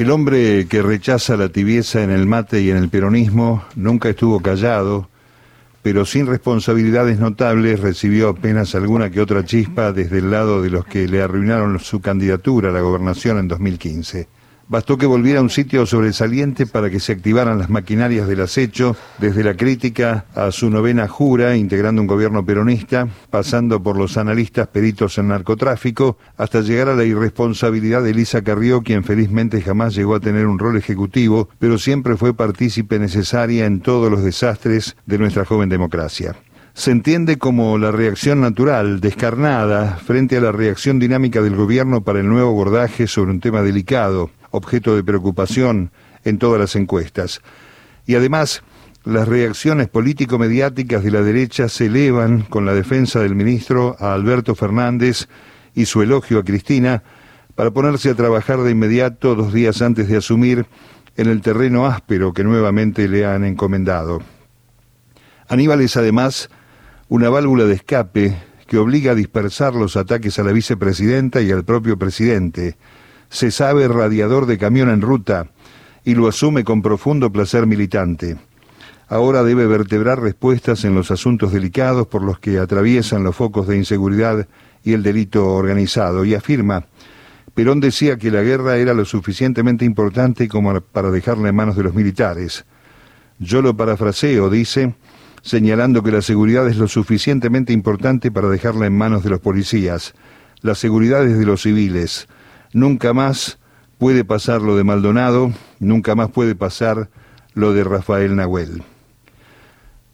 El hombre que rechaza la tibieza en el mate y en el peronismo nunca estuvo callado, pero sin responsabilidades notables recibió apenas alguna que otra chispa desde el lado de los que le arruinaron su candidatura a la gobernación en 2015. Bastó que volviera a un sitio sobresaliente para que se activaran las maquinarias del acecho, desde la crítica a su novena jura, integrando un gobierno peronista, pasando por los analistas peritos en narcotráfico, hasta llegar a la irresponsabilidad de Elisa Carrió, quien felizmente jamás llegó a tener un rol ejecutivo, pero siempre fue partícipe necesaria en todos los desastres de nuestra joven democracia. Se entiende como la reacción natural, descarnada, frente a la reacción dinámica del gobierno para el nuevo abordaje sobre un tema delicado, objeto de preocupación en todas las encuestas. Y además, las reacciones político-mediáticas de la derecha se elevan con la defensa del ministro a Alberto Fernández y su elogio a Cristina para ponerse a trabajar de inmediato dos días antes de asumir en el terreno áspero que nuevamente le han encomendado. Aníbal es además una válvula de escape que obliga a dispersar los ataques a la vicepresidenta y al propio presidente, se sabe radiador de camión en ruta y lo asume con profundo placer militante. Ahora debe vertebrar respuestas en los asuntos delicados por los que atraviesan los focos de inseguridad y el delito organizado y afirma, Perón decía que la guerra era lo suficientemente importante como para dejarla en manos de los militares. Yo lo parafraseo, dice, señalando que la seguridad es lo suficientemente importante para dejarla en manos de los policías. La seguridad es de los civiles. Nunca más puede pasar lo de Maldonado, nunca más puede pasar lo de Rafael Nahuel.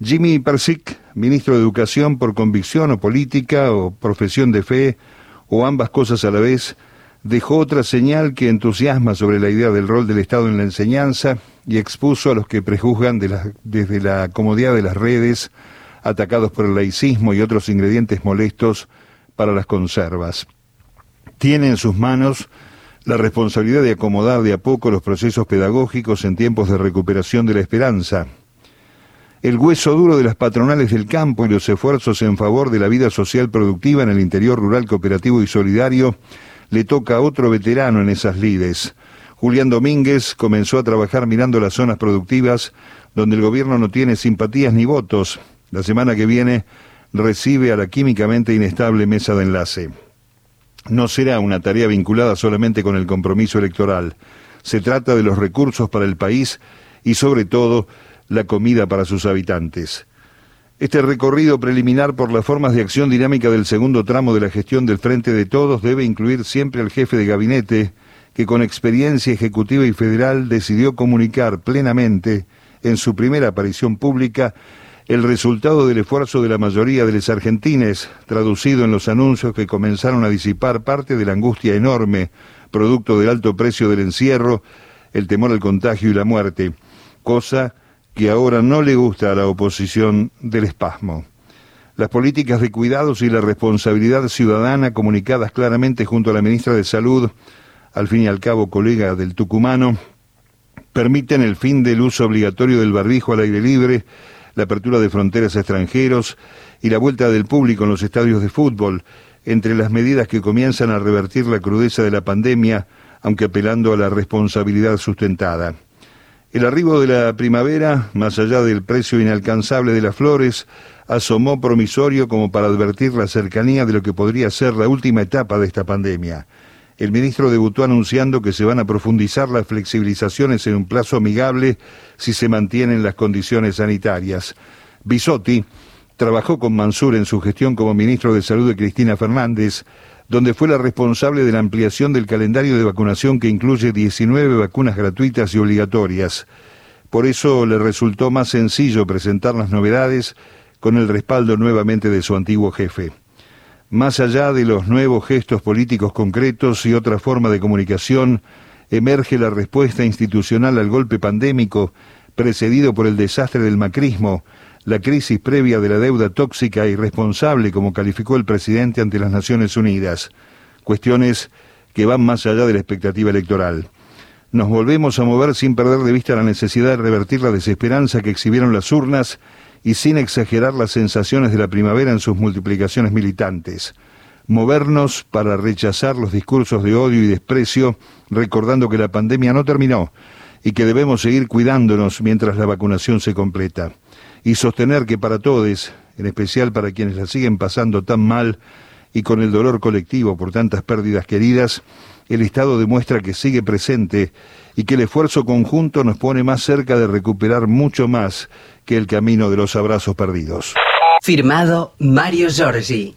Jimmy Persic, ministro de Educación por convicción o política o profesión de fe, o ambas cosas a la vez, dejó otra señal que entusiasma sobre la idea del rol del Estado en la enseñanza y expuso a los que prejuzgan desde la comodidad de las redes, atacados por el laicismo y otros ingredientes molestos para las conservas tiene en sus manos la responsabilidad de acomodar de a poco los procesos pedagógicos en tiempos de recuperación de la esperanza. El hueso duro de las patronales del campo y los esfuerzos en favor de la vida social productiva en el interior rural cooperativo y solidario le toca a otro veterano en esas lides. Julián Domínguez comenzó a trabajar mirando las zonas productivas donde el gobierno no tiene simpatías ni votos. La semana que viene recibe a la químicamente inestable mesa de enlace no será una tarea vinculada solamente con el compromiso electoral. Se trata de los recursos para el país y sobre todo la comida para sus habitantes. Este recorrido preliminar por las formas de acción dinámica del segundo tramo de la gestión del Frente de Todos debe incluir siempre al jefe de gabinete, que con experiencia ejecutiva y federal decidió comunicar plenamente, en su primera aparición pública, el resultado del esfuerzo de la mayoría de los argentines, traducido en los anuncios que comenzaron a disipar parte de la angustia enorme, producto del alto precio del encierro, el temor al contagio y la muerte, cosa que ahora no le gusta a la oposición del espasmo. Las políticas de cuidados y la responsabilidad ciudadana comunicadas claramente junto a la ministra de Salud, al fin y al cabo colega del tucumano, permiten el fin del uso obligatorio del barbijo al aire libre, la apertura de fronteras a extranjeros y la vuelta del público en los estadios de fútbol, entre las medidas que comienzan a revertir la crudeza de la pandemia, aunque apelando a la responsabilidad sustentada. El arribo de la primavera, más allá del precio inalcanzable de las flores, asomó promisorio como para advertir la cercanía de lo que podría ser la última etapa de esta pandemia el ministro debutó anunciando que se van a profundizar las flexibilizaciones en un plazo amigable si se mantienen las condiciones sanitarias. Bisotti trabajó con Mansur en su gestión como ministro de Salud de Cristina Fernández, donde fue la responsable de la ampliación del calendario de vacunación que incluye 19 vacunas gratuitas y obligatorias. Por eso le resultó más sencillo presentar las novedades con el respaldo nuevamente de su antiguo jefe. Más allá de los nuevos gestos políticos concretos y otra forma de comunicación, emerge la respuesta institucional al golpe pandémico, precedido por el desastre del macrismo, la crisis previa de la deuda tóxica e irresponsable, como calificó el presidente ante las Naciones Unidas. Cuestiones que van más allá de la expectativa electoral. Nos volvemos a mover sin perder de vista la necesidad de revertir la desesperanza que exhibieron las urnas y sin exagerar las sensaciones de la primavera en sus multiplicaciones militantes. movernos para rechazar los discursos de odio y desprecio, recordando que la pandemia no terminó y que debemos seguir cuidándonos mientras la vacunación se completa. Y sostener que para todos, en especial para quienes la siguen pasando tan mal y con el dolor colectivo por tantas pérdidas queridas, el Estado demuestra que sigue presente y que el esfuerzo conjunto nos pone más cerca de recuperar mucho más que el camino de los abrazos perdidos. Firmado Mario Giorgi.